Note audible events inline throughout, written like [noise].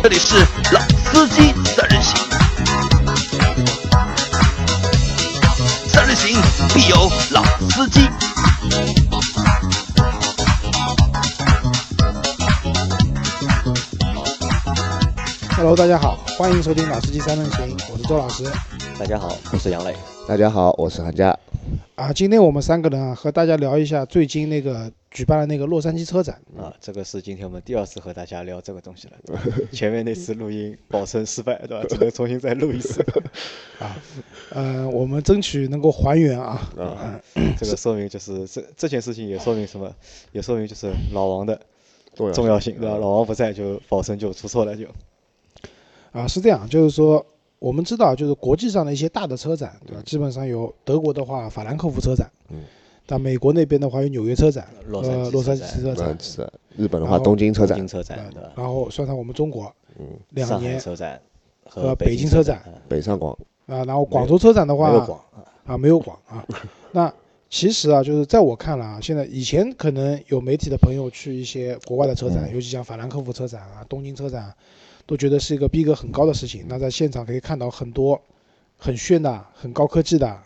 这里是老司机三人行，三人行必有老司机。Hello，大家好，欢迎收听《老司机三人行》，我是周老师大家好，我是杨磊。大家好，我是韩佳。啊。今天我们三个人啊，和大家聊一下最近那个举办的那个洛杉矶车展。啊，这个是今天我们第二次和大家聊这个东西了。[laughs] 前面那次录音保存失败，对吧？只能重新再录一次。[laughs] 啊呃，我们争取能够还原啊。啊，这个说明就是这这件事情也说明什么？也说明就是老王的重要重要性，对吧？老王不在就保存就出错了就。啊，是这样，就是说我们知道，就是国际上的一些大的车展，对吧？基本上有德国的话，法兰克福车展。嗯。但美国那边的话有纽约车展，洛杉矶呃，洛杉矶车展日本的话，东京车展，车展，对吧？然后算上我们中国嗯，两年车展和北北京车展北上广啊，然后广州车展的话，没有广啊。啊，没有广啊。[laughs] 那其实啊，就是在我看来啊，现在以前可能有媒体的朋友去一些国外的车展，嗯尤其像法兰克福车展啊、东京车展啊，都觉得是一个逼格很高的事情。那在现场可以看到很多很炫的、很高科技的，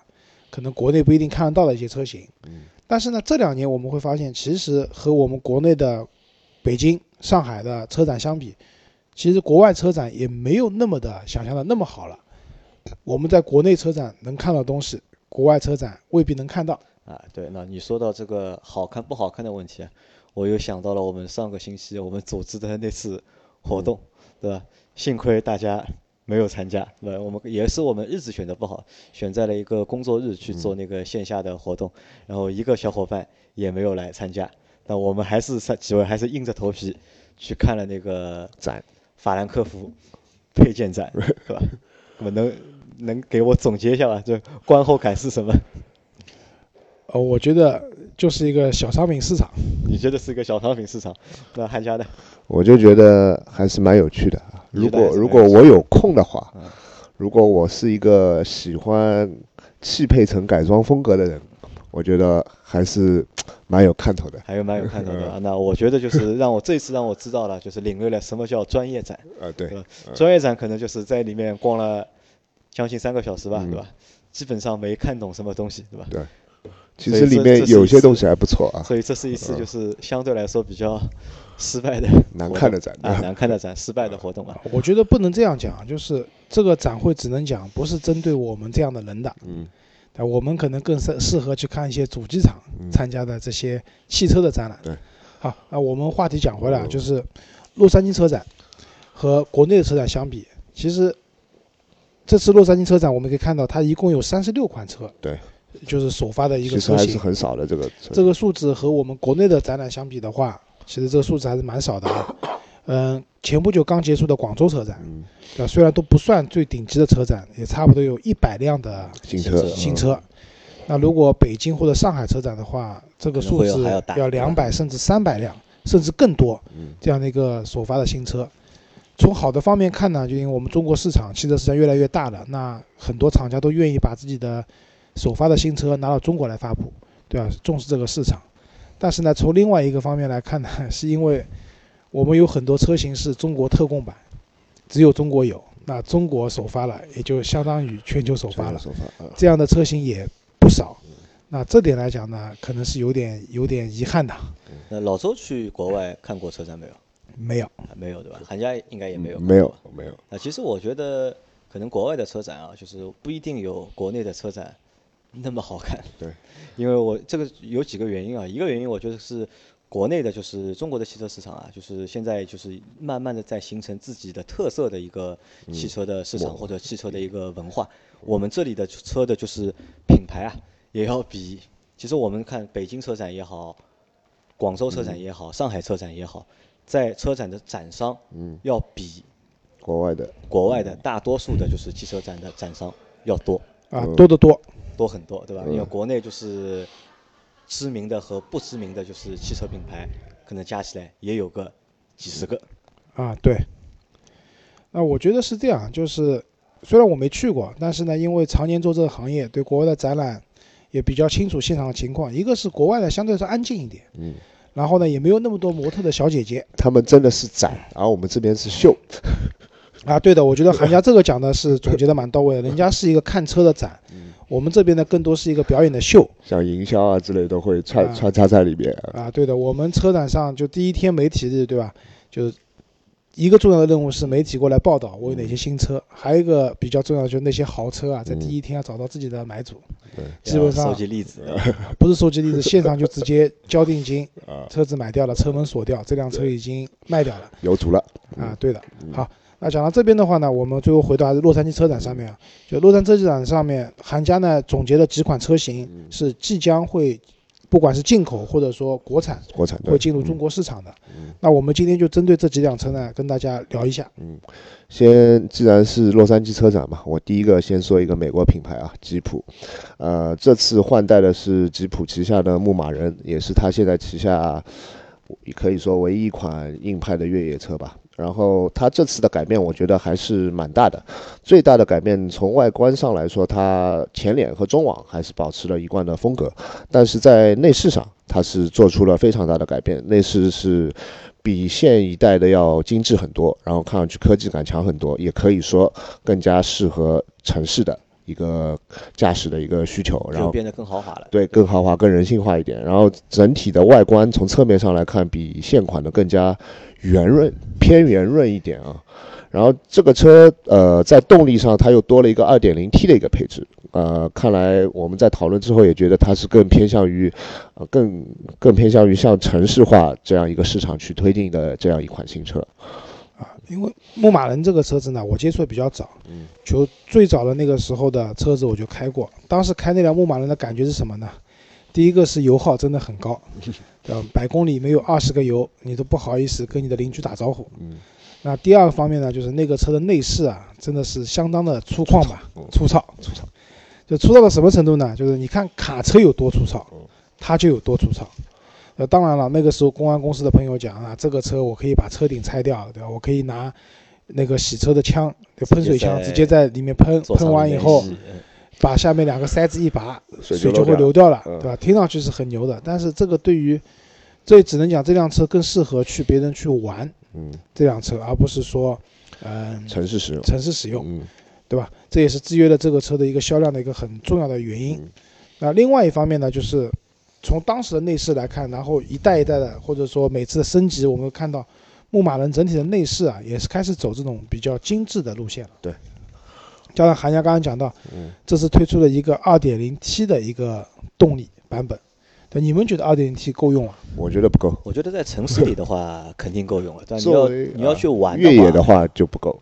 可能国内不一定看得到的一些车型。嗯但是呢，这两年我们会发现，其实和我们国内的北京、上海的车展相比，其实国外车展也没有那么的想象的那么好了。我们在国内车展能看到东西，国外车展未必能看到。啊，对，那你说到这个好看不好看的问题啊，我又想到了我们上个星期我们组织的那次活动，对吧？幸亏大家没有参加，对吧？我们也是我们日子选的不好，选在了一个工作日去做那个线下的活动，然后一个小伙伴也没有来参加，但我们还是三几位还是硬着头皮去看了那个展，法兰克福配件展，对吧？[laughs] 我能能给我总结一下吧？这观后感是什么？呃，我觉得就是一个小商品市场。你觉得是一个小商品市场？[laughs] 那韩家的，我就觉得还是蛮有趣的啊。如果如果我有空的话嗯，如果我是一个喜欢汽配城改装风格的人，我觉得还是蛮有看头的。还有蛮有看头的啊。那我觉得就是让我这次让我知道了，就是领略了什么叫专业展。呃，对专业展可能就是在里面逛了将近三个小时吧，嗯对吧？基本上没看懂什么东西，对吧？其实里面有些东西还不错啊，所以这是一次就是相对来说比较失败的难看的展啊，难看的展，失败的活动啊。我觉得不能这样讲，就是这个展会只能讲不是针对我们这样的人的，嗯。啊，我们可能更适适合去看一些主机厂嗯。参加的这些汽车的展览。对，好，那我们话题讲回来就是洛杉矶车展和国内的车展相比，其实这次洛杉矶车展我们可以看到，它一共有三十六款车，对，就是首发的一个车型。实还是很少的这个这个数字和我们国内的展览相比的话，其实这个数字还是蛮少的啊。嗯，前不久刚结束的广州车展，嗯对吧？虽然都不算最顶级的车展，也差不多有一百辆的新车新车。那如果北京或者上海车展的话，这个数字要两百甚至三百辆，甚至更多嗯这样的一个首发的新车。从好的方面看呢，就因为我们中国市场汽车市场越来越大了，那很多厂家都愿意把自己的首发的新车拿到中国来发布，对吧？重视这个市场。但是呢，从另外一个方面来看呢，[laughs] 是因为我们有很多车型是中国特供版，只有中国有，那中国首发了，也就相当于全球首发了。首发啊，这样的车型也不少。那这点来讲呢，可能是有点有点遗憾的。那老周去国外看过车展没有？没有，啊没有对吧？韩家应该也没有。没有。没有，啊，其实我觉得可能国外的车展啊，就是不一定有国内的车展那么好看。对，因为我这个有几个原因啊，一个原因我觉得是国内的，就是中国的汽车市场啊，就是现在就是慢慢的在形成自己的特色的一个汽车的市场或者汽车的一个文化。我们这里的车的就是品牌啊，也要比其实我们看北京车展也好，广州车展也好，上海车展也好，在车展的展商嗯，要比国外的国外的大多数的就是汽车展的展商要多啊，嗯多得多。多很多，对吧？嗯因为国内就是知名的和不知名的就是汽车品牌，可能加起来也有个几十个。啊，对。那我觉得是这样，就是虽然我没去过，但是呢，因为常年做这个行业，对国外的展览也比较清楚现场的情况。一个是国外的相对是安静一点，嗯然后呢也没有那么多模特的小姐姐他们真的是展，而我们这边是秀，啊。对的，我觉得韩家这个讲的是总结的蛮到位的，人家是一个看车的展，我们这边呢更多是一个表演的秀像营销啊之类都会穿啊穿插在里面。啊。对的，我们车展上就第一天媒体日，对吧？就一个重要的任务是媒体过来报道我有哪些新车，还有一个比较重要的就是那些豪车啊，在第一天要找到自己的买主，基本上收集例子，[laughs] 不是收集例子，现场就直接交定金，[laughs] 啊，车子买掉了，车门锁掉，这辆车已经卖掉了有主了，啊。对的，好，那讲到这边的话呢，我们最后回到还是洛杉矶车展上面啊，就洛杉矶车展上面，韩家呢总结了几款车型是即将会，不管是进口或者说国产国产会进入中国市场的。那我们今天就针对这几辆车呢，跟大家聊一下。嗯先，既然是洛杉矶车展嘛，我第一个先说一个美国品牌啊，吉普。呃，这次换代的是吉普旗下的牧马人，也是它现在旗下可以说唯一一款硬派的越野车吧。然后它这次的改变，我觉得还是蛮大的。最大的改变从外观上来说，它前脸和中网还是保持了一贯的风格，但是在内饰上，它是做出了非常大的改变。内饰是比现一代的要精致很多，然后看上去科技感强很多，也可以说更加适合城市的一个驾驶的一个需求。然后变得更豪华了。对，更豪华、更人性化一点。然后整体的外观从侧面上来看，比现款的更加圆润，偏圆润一点啊。然后这个车，呃，在动力上它又多了一个 2.0T 的一个配置，呃，看来我们在讨论之后也觉得它是更偏向于，呃，更更偏向于向城市化这样一个市场去推进的这样一款新车。啊，因为牧马人这个车子呢，我接触的比较早，嗯，就最早的那个时候的车子我就开过，当时开那辆牧马人的感觉是什么呢？第一个是油耗真的很高？[laughs] 百公里没有二十个油，你都不好意思跟你的邻居打招呼。嗯，那第二个方面呢，就是那个车的内饰啊，真的是相当的粗犷吧，粗糙，粗糙，就粗糙到什么程度呢？就是你看卡车有多粗糙，它就有多粗糙。呃，当然了，那个时候公安公司的朋友讲啊，这个车我可以把车顶拆掉，对吧？我可以拿那个洗车的枪，就喷水枪，直接在里面喷，喷完以后把下面两个塞子一拔，水水就会流掉了，嗯对吧？听上去是很牛的，但是这个对于，这只能讲这辆车更适合去别人去玩嗯，这辆车，而不是说，嗯、城市使用。城市使用，嗯对吧？这也是制约了这个车的一个销量的一个很重要的原因。嗯那另外一方面呢，就是从当时的内饰来看，然后一代一代的，或者说每次的升级，我们看到牧马人整体的内饰啊，也是开始走这种比较精致的路线了。对。加上韩家刚刚讲到，嗯，这次推出了一个 2.0T 的一个动力版本，对，你们觉得 2.0T 够用啊？我觉得不够。我觉得在城市里的话肯定够用了，但你要作为你要去玩越野的话就不够。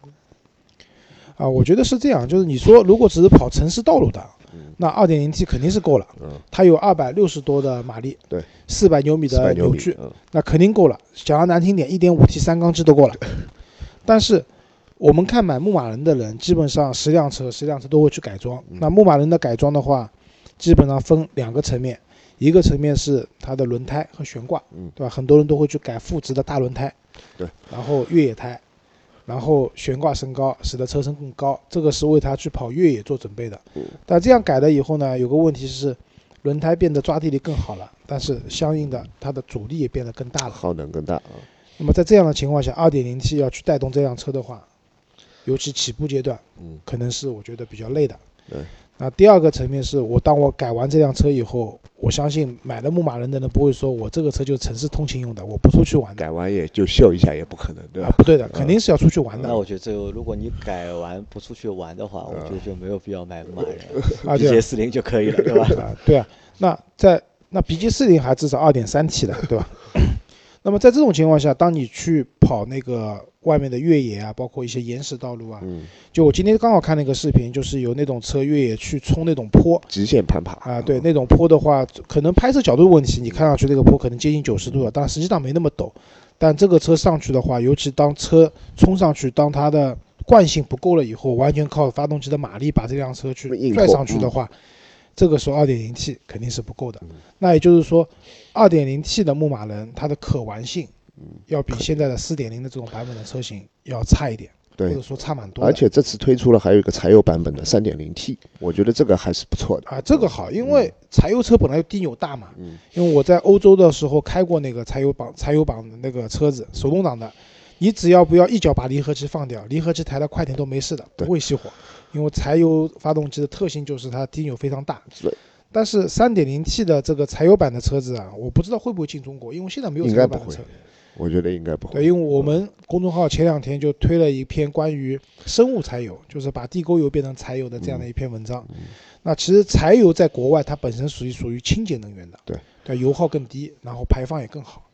啊，我觉得是这样，就是你说如果只是跑城市道路的，那二点零 T 肯定是够了，嗯，它有二百六十多的马力，对，400牛米四百牛米的扭矩，，嗯那肯定够了。讲的难听点一点五 T 三缸机都够了。[laughs] 但是我们看买牧马人的人，基本上十辆车十辆车都会去改装。嗯那牧马人的改装的话，基本上分两个层面，一个层面是它的轮胎和悬挂，嗯对吧？很多人都会去改负值的大轮胎，对，然后越野胎，然后悬挂升高，使得车身更高，这个是为它去跑越野做准备的。嗯但这样改了以后呢，有个问题是，轮胎变得抓地力更好了，但是相应的它的阻力也变得更大了。耗能更大啊。那么在这样的情况下，2.0T 要去带动这辆车的话，尤其起步阶段，嗯，可能是我觉得比较累的。对。那第二个层面是我当我改完这辆车以后，我相信买了牧马人的人不会说我这个车就是城市通勤用的，我不出去玩的。改完也就秀一下也不可能，对吧，？啊不对的，肯定是要出去玩的那我觉得这个如果你改完不出去玩的话，我觉得就没有必要买牧马人 [laughs] 啊。，B 对 J 啊四零就可以了，对吧？啊，对啊。那在那 BJ 四零还至少二点三 T 的，对吧？那么在这种情况下，当你去跑那个外面的越野啊，包括一些岩石道路啊，嗯，就我今天刚好看那个视频，就是有那种车越野去冲那种坡极限攀爬啊，对，那种坡的话，可能拍摄角度问题，你看上去那个坡可能接近九十度了，但实际上没那么陡。但这个车上去的话，尤其当车冲上去，当它的惯性不够了以后，完全靠发动机的马力把这辆车去拽上去的话，这个时候 2.0T 肯定是不够的嗯。那也就是说，2.0T 的牧马人它的可玩性要比现在的4.0的这种版本的车型要差一点。或者说差蛮多。而且这次推出了还有一个柴油版本的 3.0T，我觉得这个还是不错的。啊，这个好，因为柴油车本来就低扭大嘛。嗯因为我在欧洲的时候开过那个柴油榜柴油榜的那个车子，手动挡的，你只要不要一脚把离合器放掉，离合器抬得快点都没事的，不会熄火。因为柴油发动机的特性就是它低扭非常大。对。但是 3.0T 的这个柴油版的车子啊，我不知道会不会进中国，因为现在没有柴油版的车。我觉得应该不会对，会。因为我们公众号前两天就推了一篇关于生物柴油，就是把地沟油变成柴油的这样的一篇文章。嗯那其实柴油在国外它本身属于属于清洁能源的，对，对，油耗更低，然后排放也更好。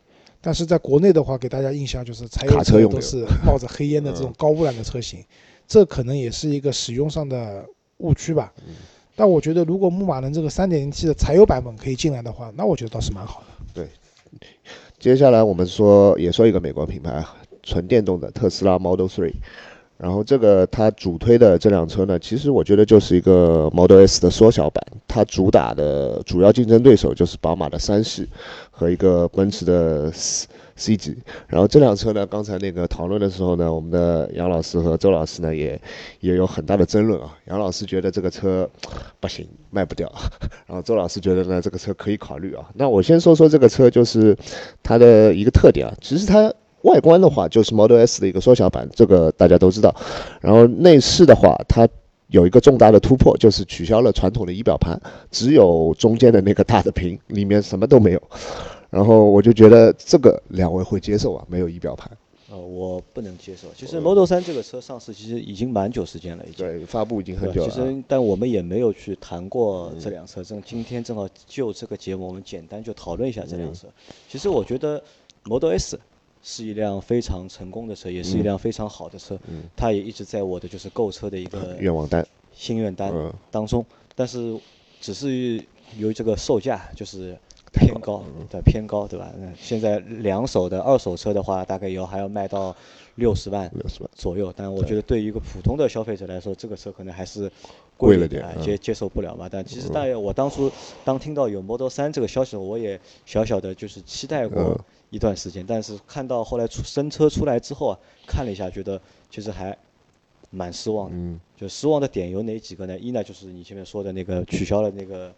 但是在国内的话，给大家印象就是柴油卡车都是冒着黑烟的这种高污染的车型，这可能也是一个使用上的误区吧。嗯但我觉得如果牧马人这个 3.0T 的柴油版本可以进来的话，那我觉得倒是蛮好的。对接下来我们说也说一个美国品牌啊，纯电动的特斯拉 Model 3。然后这个它主推的这辆车呢，其实我觉得就是一个 Model S 的缩小版。它主打的主要竞争对手就是宝马的三系和一个奔驰的 C C 级。然后这辆车呢，刚才那个讨论的时候呢，我们的杨老师和周老师呢也也有很大的争论啊。杨老师觉得这个车不行，卖不掉。[laughs] 然后周老师觉得呢，这个车可以考虑啊。那我先说说这个车，就是它的一个特点啊。其实它外观的话，就是 Model S 的一个缩小版，这个大家都知道。然后内饰的话，它有一个重大的突破，就是取消了传统的仪表盘，只有中间的那个大的屏，里面什么都没有。然后我就觉得这个两位会接受啊，没有仪表盘。呃，我不能接受。其实 Model 3这个车上市其实已经蛮久时间了，已经。对，发布已经很久了其。实，但我们也没有去谈过这辆车。正今天正好就这个节目，我们简单就讨论一下这辆车。其实我觉得 Model S 是一辆非常成功的车，也是一辆非常好的车。嗯。它也一直在我的就是购车的一个愿望单，心愿单嗯。当中，但是只是由于这个售价就是偏高，对偏高，对吧？那现在两手的二手车的话，大概要还要卖到六十万。左右，但我觉得对于一个普通的消费者来说，这个车可能还是贵了点嗯接接受不了嘛。但其实大概我当初当听到有 Model 三这个消息，我也小小的就是期待过嗯一段时间，但是看到后来出新车出来之后啊，看了一下，觉得其实还蛮失望的。嗯，就失望的点有哪几个呢？一呢就是你前面说的那个取消了那个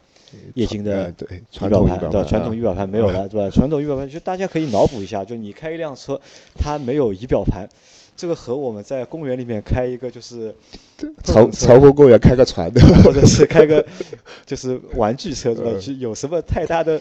液晶的呃对仪传表盘，对吧？统仪表盘啊传统仪表盘没有了，对吧？传统仪表盘就大家可以脑补一下，就你开一辆车，它没有仪表盘，这个和我们在公园里面开一个就是潮潮湖公园开个船的，[laughs] 或者是开个 [laughs] 就是玩具车，对吧？嗯其实有什么太大的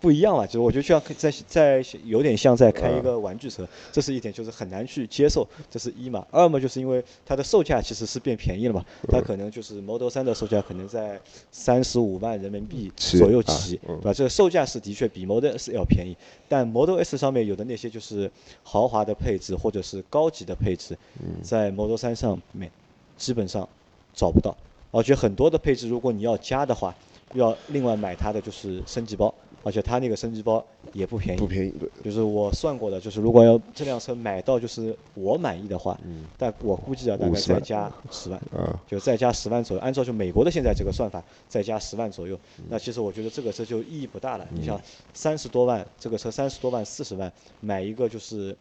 不一样嘛？就是我觉得像在在有点像在开一个玩具车，这是一点就是很难去接受，这是一嘛。二嘛就是因为它的售价其实是变便宜了嘛，它可能就是 Model 3的售价可能在三十五万人民币左右啊起，嗯对吧？这个售价是的确比 Model S 要便宜，但 Model S 上面有的那些就是豪华的配置或者是高级的配置，在 Model 3上面基本上找不到。而且很多的配置，如果你要加的话，要另外买它的就是升级包，而且它那个升级包也不便宜。不便宜。对就是我算过的，就是如果要这辆车买到就是我满意的话，但我估计啊大概再加十万，啊，就再加十万左右。按照就美国的现在这个算法，再加十万左右，那其实我觉得这个车就意义不大了。你像三十多万，这个车三十多万、四十万买一个就是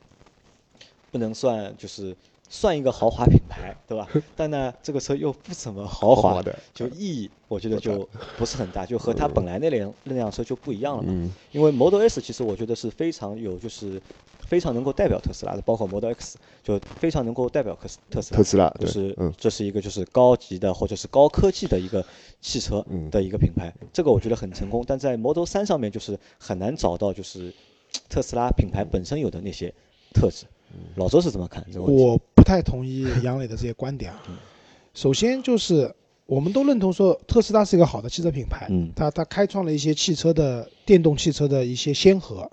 不能算就是算一个豪华品牌，对吧？[laughs] 但呢，这个车又不怎么豪华的就意义我觉得就不是很大，就和它本来那辆那辆车就不一样了嘛。嗯因为 Model S 其实我觉得是非常有就是非常能够代表特斯拉的，包括 Model X 就非常能够代表特斯特斯拉。特斯拉就是嗯这是一个就是高级的或者是高科技的一个汽车嗯的一个品牌，这个我觉得很成功。但在 Model 三上面就是很难找到就是特斯拉品牌本身有的那些特质。老周是怎么看这个问题？我不太同意杨磊的这些观点啊。首先就是我们都认同说特斯拉是一个好的汽车品牌，嗯它它开创了一些汽车的电动汽车的一些先河。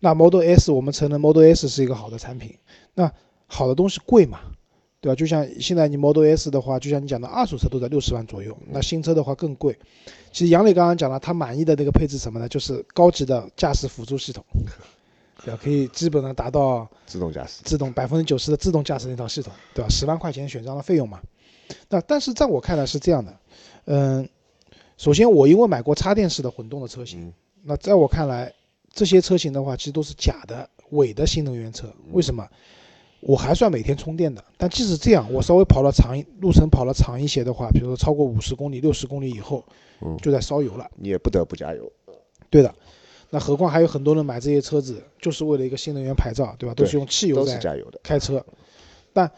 那 Model S 我们承认 Model S 是一个好的产品，那好的东西贵嘛，对吧？就像现在你 Model S 的话，就像你讲的，二手车都在六十万左右，那新车的话更贵。其实杨磊刚刚讲了，他满意的那个配置什么呢？就是高级的驾驶辅助系统，对吧？可以基本上达到自动驾驶。自动百分之九十的自动驾驶那套系统，对吧？十万块钱选装的费用嘛。那但是在我看来是这样的，嗯，首先我因为买过插电式的混动的车型，嗯那在我看来，这些车型的话其实都是假的、伪的新能源车。为什么？我还算每天充电的。但即使这样，我稍微跑了长一路程跑了长一些的话，比如说超过五十公里、六十公里以后，嗯就在烧油了。你也不得不加油。对的，那何况还有很多人买这些车子就是为了一个新能源牌照，对吧？都是用汽油在。开车，但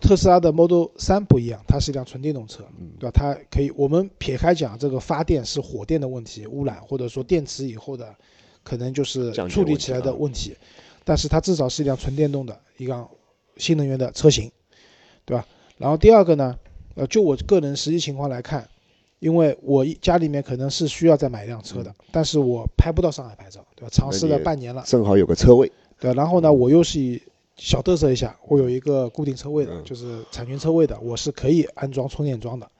特斯拉的 Model 3不一样，它是一辆纯电动车，嗯对吧？它可以，我们撇开讲这个发电是火电的问题、污染，或者说电池以后的可能就是处理起来的问题，但是它至少是一辆纯电动的一辆新能源的车型，对吧？然后第二个呢，呃，就我个人实际情况来看，因为我一家里面可能是需要再买一辆车的，但是我拍不到上海牌照，对吧？尝试了半年了。正好有个车位，对，然后呢，我又是以小嘚瑟一下，我有一个固定车位的，嗯就是产权车位的，我是可以安装充电桩的。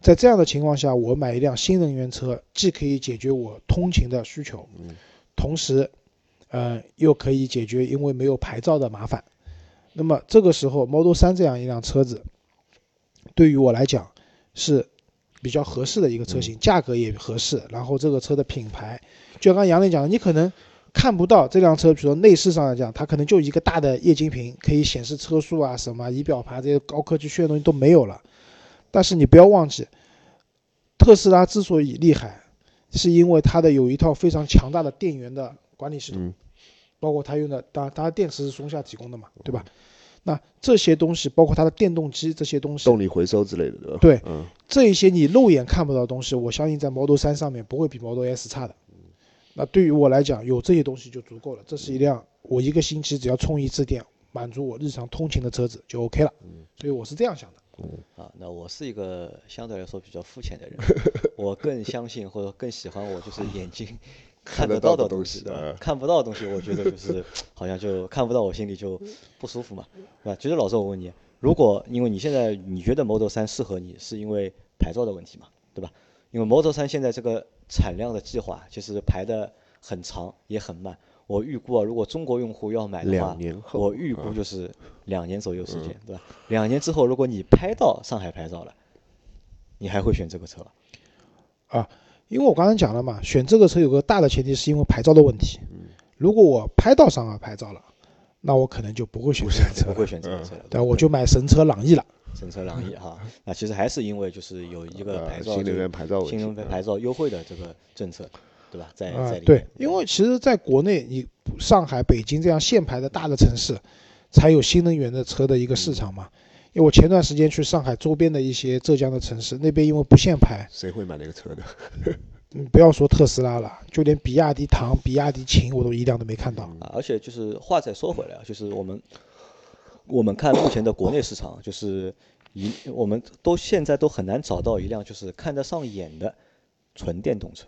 在这样的情况下，我买一辆新能源车，既可以解决我通勤的需求，嗯同时，呃，又可以解决因为没有牌照的麻烦。那么这个时候，Model 3这样一辆车子，对于我来讲是比较合适的一个车型，价格也合适，然后这个车的品牌，就像刚刚杨磊讲的，你可能看不到这辆车，比如说内饰上来讲，它可能就一个大的液晶屏，可以显示车速啊、什么仪表盘这些高科技炫的东西都没有了。但是你不要忘记，特斯拉之所以厉害，是因为它的有一套非常强大的电源的管理系统，嗯包括它用的，当然它的电池是松下提供的嘛，对吧？那这些东西，包括它的电动机这些东西，动力回收之类的，对吧？对嗯，这一些你肉眼看不到的东西，我相信在 Model 3上面不会比 Model S 差的。那对于我来讲，有这些东西就足够了。这是一辆我一个星期只要充一次电，满足我日常通勤的车子就 OK 了。所以我是这样想的。啊，那我是一个相对来说比较肤浅的人，[laughs] 我更相信或者更喜欢我就是眼睛看得到的东西？看不到的东西，我觉得就是 [laughs] 好像就看不到，我心里就不舒服嘛，对吧？其实老师，我问你，如果因为你现在你觉得 Model 3适合你，是因为牌照的问题嘛，对吧？因为 Model 3现在这个产量的计划其实排的很长也很慢。我预估啊，如果中国用户要买的话两，年后，我预估嗯就是两年左右时间，对吧？两年之后，如果你拍到上海牌照了，你还会选这个车吧？因为我刚才讲了嘛，选这个车有个大的前提是因为牌照的问题。嗯如果我拍到上海牌照了，那我可能就不会选车，不会选这个车了，对，我就买神车朗逸了。[laughs] 神车朗逸哈。那其实还是因为就是有一个呃牌照，新能源牌照新能源牌照优惠的这个政策，对吧？在在、对在里面，因为其实在国内，你上海、北京这样限牌的大的城市，才有新能源的车的一个市场嘛。因为我前段时间去上海周边的一些浙江的城市，那边因为不限牌，谁会买那个车的？[laughs] 你不要说特斯拉了，就连比亚迪唐、比亚迪秦我都一辆都没看到。啊，而且就是话再说回来啊，就是我们我们看目前的国内市场，就是一我们都现在都很难找到一辆就是看得上眼的纯电动车，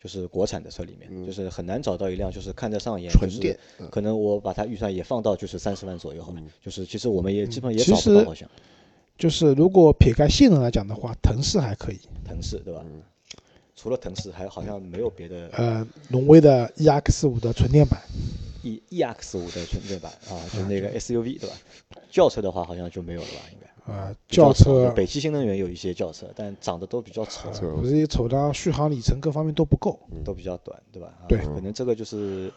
就是国产的车里面，就是很难找到一辆就是看得上眼，就是纯电嗯。可能我把它预算也放到就是三十万左右好了，就是其实我们也基本也其找不到，好像。就是如果撇开性能来讲的话，腾势还可以，腾势对吧？除了腾势，还好像没有别的呃，荣威的 EX 五的纯电版，E E X 五的纯电版啊，就是那个 SUV 对吧？轿车的话好像就没有了吧？应该。呃，比较少轿车北汽新能源有一些轿车，但长得都比较丑，车不是丑，它续航里程各方面都不够。都比较短，对吧？啊对可能这个就是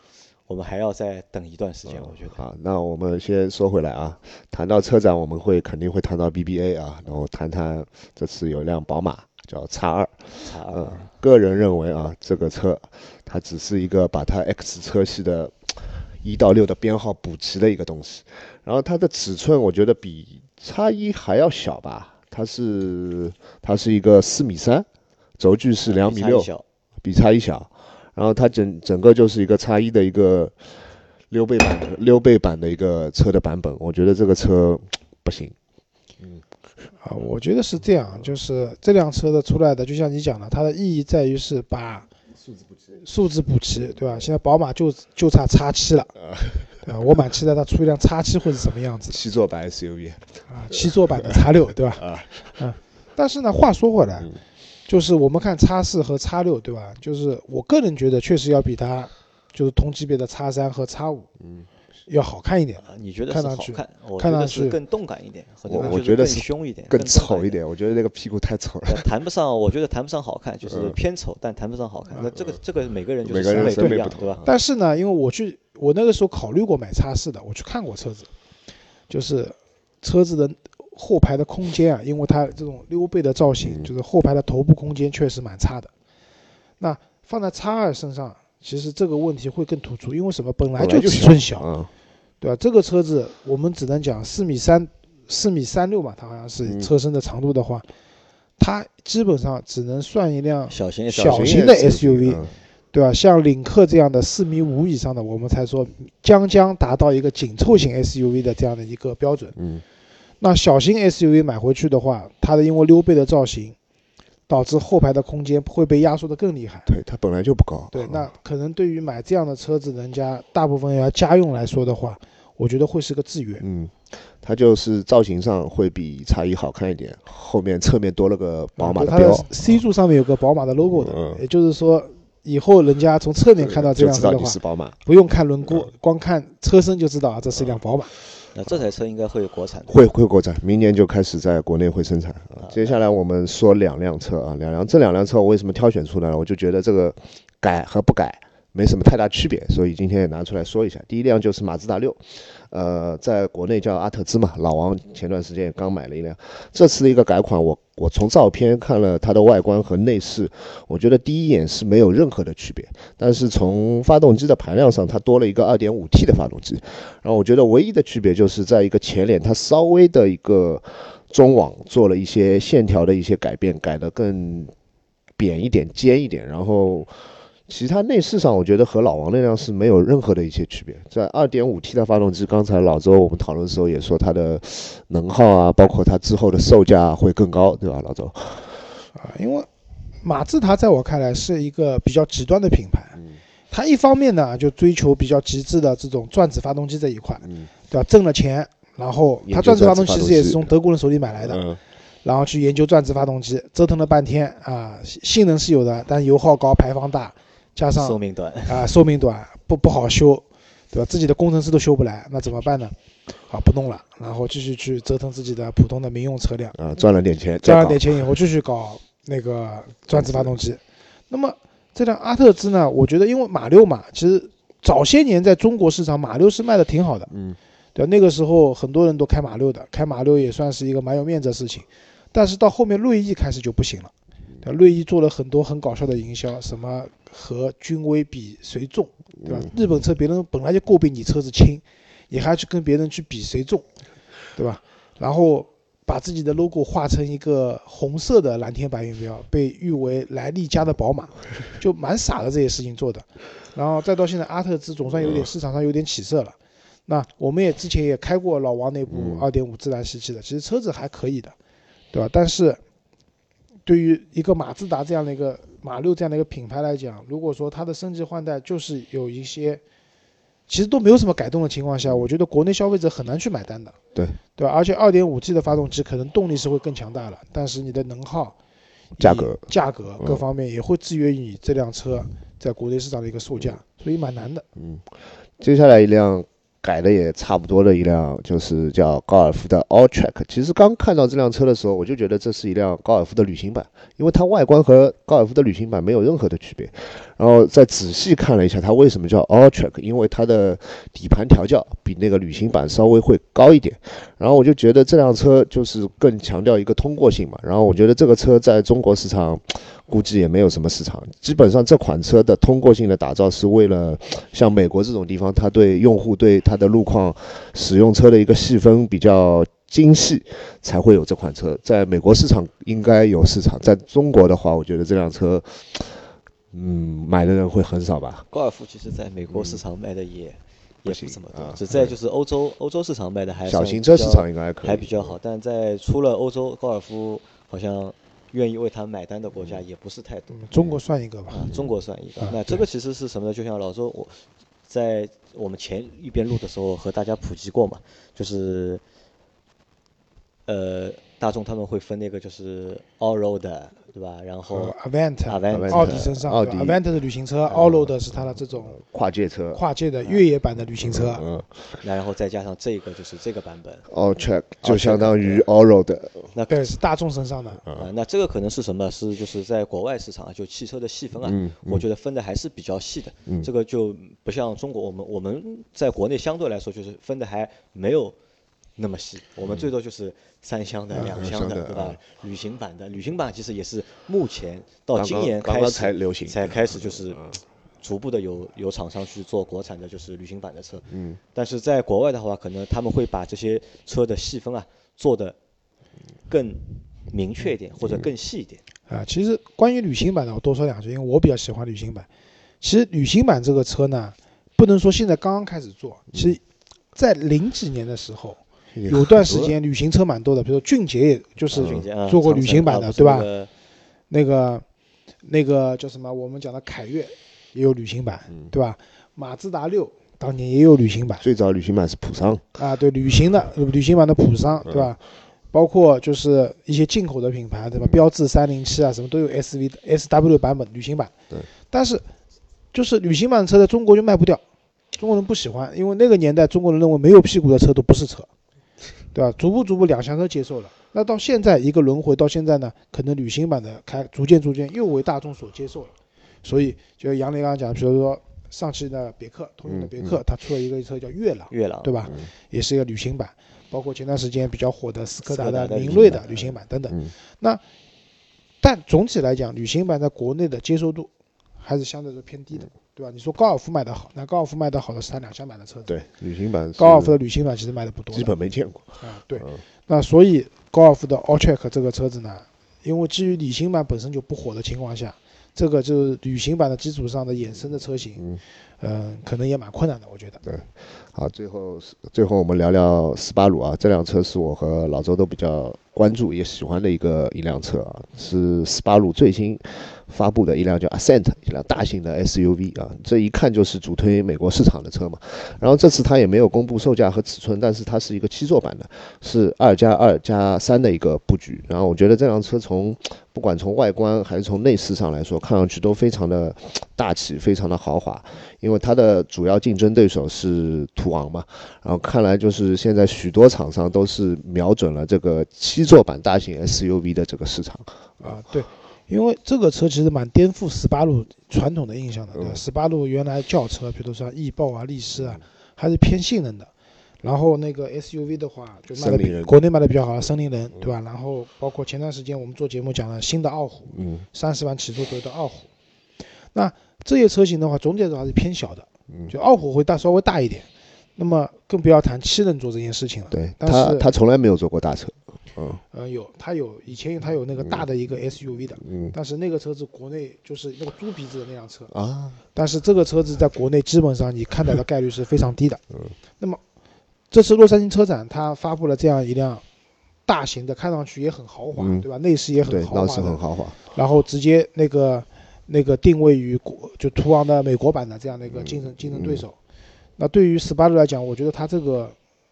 我们还要再等一段时间，我觉得。好，那我们先说回来啊，谈到车展，我们会肯定会谈到 BBA 啊，然后谈谈这次有辆宝马叫 X 二，叉二嗯，个人认为啊，这个车它只是一个把它 X 车系的一到六的编号补齐的一个东西，然后它的尺寸我觉得比叉一还要小吧，它是它是一个四米三，轴距是两米六，比叉一小。然后它整整个就是一个叉一的一个溜背版的溜背版的一个车的版本，我觉得这个车 [tsk] 不行，嗯。啊，我觉得是这样，就是这辆车的出来的，就像你讲的，它的意义在于是把数字补齐，对吧？现在宝马就就差叉七了，对吧？[laughs] 我蛮期待它出一辆叉七会是什么样子七座版 SUV，啊，七座版的叉六，对吧？[laughs] 啊，嗯，但是呢，话说回来嗯，就是我们看叉四和叉六，对吧？就是我个人觉得确实要比它就是同级别的叉三和叉五嗯，要好看一点。啊，你觉得看上去是好看？我看上去更动感一点，我我觉得是凶一点，更。丑一点，我觉得那个屁股太丑了。呃谈不上，我觉得谈不上好看，就是嗯偏丑，但谈不上好看。那这个这个每个人就是审美不一样，对吧？但是呢，因为我去我那个时候考虑过买叉四的，我去看过车子，就是车子的后排的空间啊，因为它这种溜背的造型，嗯就是后排的头部空间确实蛮差的。那放在叉二身上，其实这个问题会更突出，因为什么？本来就尺寸小，嗯，对吧？这个车子我们只能讲四米三、四米三六嘛，它好像是嗯车身的长度的话，它基本上只能算一辆小型小型型的 SUV 嗯对吧？像领克这样的四米五以上的，我们才说将将达到一个紧凑型 SUV 的这样的一个标准。嗯，那小型 SUV 买回去的话，它的因为溜背的造型，导致后排的空间会被压缩的更厉害。对，它本来就不高。对，嗯那可能对于买这样的车子，人家大部分要家用来说的话，我觉得会是个制约。嗯，它就是造型上会比叉一好看一点，后面侧面多了个宝马的它的标，C 柱上面有个宝马的 logo 的，嗯也就是说，以后人家从侧面看到这就知道辆车的话，是宝马。不用看轮毂嗯，光看车身就知道啊，这是一辆宝马。那这台车应该会有国产的。会会国产，明年就开始在国内会生产啊。接下来我们说两辆车啊，两辆这两辆车我为什么挑选出来了？我就觉得这个改和不改没什么太大区别，所以今天也拿出来说一下。第一辆就是马自达六，呃，在国内叫阿特兹嘛，老王前段时间也刚买了一辆。这次的一个改款，我我从照片看了它的外观和内饰，我觉得第一眼是没有任何的区别，但是从发动机的排量上，它多了一个 2.5T 的发动机，然后我觉得唯一的区别就是在一个前脸，它稍微的一个中网做了一些线条的一些改变，改得更扁一点、尖一点，然后。其他内饰上，我觉得和老王那辆是没有任何的一些区别。在 2.5T 的发动机，刚才老周我们讨论的时候也说它的能耗啊，包括它之后的售价会更高，对吧，老周？啊，因为马自达在我看来是一个比较极端的品牌，嗯它一方面呢就追求比较极致的这种转子发动机这一块，嗯，对吧？挣了钱，然后它转子发动机其实也是从德国人手里买来的，嗯然后去研究转子发动机，折腾了半天啊，性能是有的，但油耗高，排放大，加上寿命短，啊，寿命短，不不好修，对吧？自己的工程师都修不来，那怎么办呢？啊，不弄了，然后继续去折腾自己的普通的民用车辆，啊，赚了点钱，赚了点钱以后继续搞那个转子发动机。那么这辆阿特兹呢？我觉得因为马六嘛，其实早些年在中国市场马六是卖的挺好的，嗯对吧？那个时候很多人都开马六的，开马六也算是一个蛮有面子的事情。但是到后面锐意开始就不行了，对吧？锐意做了很多很搞笑的营销，什么和君威比谁重，对吧？嗯日本车别人本来就诟病你车子轻，你还要去跟别人去比谁重，对吧？然后把自己的 logo 画成一个红色的蓝天白云标，被誉为来利家的宝马，[laughs] 就蛮傻的这些事情做的。然后再到现在，阿特兹总算有点市场上有点起色了。那我们也之前也开过老王那部嗯2.5自然吸气的，其实车子还可以的，对吧？但是对于一个马自达这样的一个马六这样的一个品牌来讲，如果说它的升级换代就是有一些其实都没有什么改动的情况下，我觉得国内消费者很难去买单的。对对吧？而且二点五 T 的发动机可能动力是会更强大了，但是你的能耗、价格、价格嗯各方面也会制约你这辆车在国内市场的一个售价，所以蛮难的。嗯，接下来一辆改的也差不多的一辆，就是叫高尔夫的 Alltrack。其实刚看到这辆车的时候，我就觉得这是一辆高尔夫的旅行版，因为它外观和高尔夫的旅行版没有任何的区别。然后再仔细看了一下，它为什么叫 Alltrack，因为它的底盘调教比那个旅行版稍微会高一点。然后我就觉得这辆车就是更强调一个通过性嘛。然后我觉得这个车在中国市场估计也没有什么市场。基本上这款车的通过性的打造是为了像美国这种地方，它对用户对它的路况使用车的一个细分比较精细，才会有这款车。在美国市场应该有市场，在中国的话，我觉得这辆车，嗯，买的人会很少吧。高尔夫其实在美国市场卖的也、也不怎么多啊，只在就是欧洲欧洲市场卖的还小型车市场应该还可以，还比较好，但在除了欧洲，高尔夫好像愿意为它买单的国家也不是太多。嗯，中国算一个吧。啊，中国算一个啊。那这个其实是什么呢？就像老周我在我们前一边录的时候和大家普及过嘛，就是呃大众他们会分那个就是 all road 对吧？然后呃 Avant，Avant 奥迪身上，奥对吧迪 Avant 的旅行车，Allroad 是它的这种跨界车，跨界的越野版的旅行车。嗯那然后再加上这个就是这个版本，Alltrack 就相当于 Allroad，那对，是大众身上的。啊，那这个可能是什么？是就是在国外市场啊，就汽车的细分啊，嗯我觉得分的还是比较细的。嗯这个就不像中国，我们我们在国内相对来说就是分的还没有那么细，我们最多就是三厢的、嗯两厢的，对吧嗯？旅行版的，旅行版其实也是目前到今年开始才流行才开始就是嗯逐步的有有厂商去做国产的就是旅行版的车。嗯，但是在国外的话，可能他们会把这些车的细分啊做的更明确一点，或者更细一点。啊，其实关于旅行版的，我多说两句，因为我比较喜欢旅行版。其实旅行版这个车呢，不能说现在刚刚开始做，其实，在零几年的时候，有段时间旅行车蛮多的，比如说俊杰，也就是做过旅行版的，对吧？那个那个那个叫什么？我们讲的凯越也有旅行版，嗯对吧？马自达六当年也有旅行版最早旅行版是普桑，啊，对，旅行的呃旅行版的普桑，对吧？包括就是一些进口的品牌，对吧？标致三零七啊，什么都有 S V S W 版本旅行版。对。但是，就是旅行版车在中国就卖不掉，中国人不喜欢，因为那个年代中国人认为没有屁股的车都不是车，对吧？逐步逐步两厢车接受了。那到现在一个轮回到现在呢，可能旅行版的开逐渐逐渐又为大众所接受了。所以，就杨磊刚刚讲，比如说上汽的别克，通用的别克，它出了一个车叫悦朗，月朗对吧？嗯也是一个旅行版，包括前段时间比较火的斯柯达的明锐的旅行版等等。那但总体来讲，旅行版在国内的接受度还是相对说偏低的，对吧？你说高尔夫卖得好，那高尔夫卖得好的是它两厢版的车子，对，旅行版高尔夫的旅行版其实卖的不多，基本没见过，啊，对嗯。那所以高尔夫的 Alltrack 这个车子呢，因为基于旅行版本身就不火的情况下，这个就是旅行版的基础上的衍生的车型，嗯。嗯，可能也蛮困难的，我觉得。对好，最后最后我们聊聊斯巴鲁啊，这辆车是我和老周都比较关注也喜欢的一个一辆车啊，是斯巴鲁最新发布的一辆叫 Ascent，一辆大型的 SUV 啊，这一看就是主推美国市场的车嘛。然后这次它也没有公布售价和尺寸，但是它是一个七座版的，是二加二加三的一个布局。然后我觉得这辆车从不管从外观还是从内饰上来说，看上去都非常的大气，非常的豪华。因为它的主要竞争对手是途昂嘛，然后看来就是现在许多厂商都是瞄准了这个七座版大型 SUV 的这个市场。啊，对，因为这个车其实蛮颠覆斯巴鲁传统的印象的，对吧？嗯斯巴鲁原来轿车，比如说翼豹啊、力狮啊，还是偏性能的。然后那个 SUV 的话，就卖的森林人国内卖的比较好的森林人，对吧？然后包括前段时间我们做节目讲了新的傲虎，嗯三十万起步左右的傲虎。那这些车型的话，总体来说还是偏小的，嗯，就傲虎会大稍微大一点。那么更不要谈七人座这件事情了。对但是他他从来没有坐过大车。嗯呃，有他有以前他有那个大的一个 SUV 的，嗯但是那个车子国内就是那个猪鼻子的那辆车，啊但是这个车子在国内基本上你看到的概率是非常低的。嗯，那么这次洛杉矶车展他发布了这样一辆大型的，看上去也很豪华，嗯对吧？内饰也很，豪内华内，饰很豪华。然后直接那个那个定位于国就途昂的美国版的这样的一个竞争竞争对手。那对于斯巴鲁来讲，我觉得它这个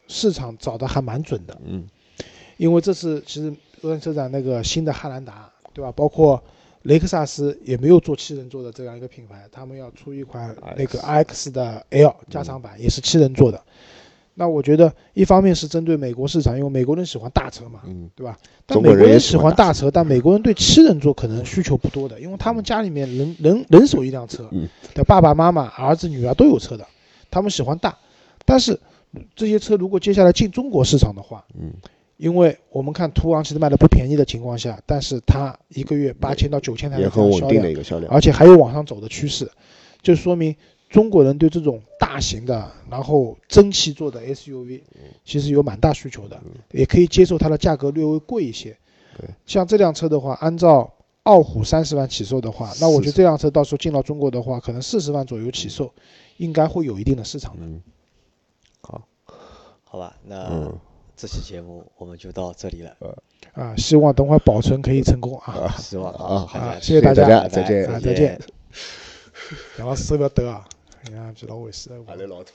市场找的还蛮准的。嗯因为这次其实车展那个新的汉兰达，对吧？包括雷克萨斯也没有做七人座的这样一个品牌，他们要出一款那个 RX 的 L 加长版，也是七人座的。那我觉得一方面是针对美国市场，因为美国人喜欢大车嘛，嗯对吧？但中国人也美国人喜喜欢大车，但美国人对七人座可能需求不多的，因为他们家里面人人人手一辆车爸爸妈妈、儿子、女儿都有车的，他们喜欢大。但是这些车如果接下来进中国市场的话，嗯因为我们看途昂其实卖的不便宜的情况下，但是它一个月八千到九千台的也很稳，定的一个销量。而且还有往上走的趋势，就说明中国人对这种大型的，然后蒸汽做的 SUV，其实有蛮大需求的，也可以接受它的价格略微贵一些。对，像这辆车的话，按照傲虎三十万起售的话，那我觉得这辆车到时候进到中国的话，可能四十万左右起售，应该会有一定的市场的。嗯，好，好吧，那嗯这期节目我们就到这里了，啊，希望等会儿保存可以成功啊！希望啊谢谢大家再见啊再见杨老师不要得啊，你看，[laughs] 知道为师。阿雷老土。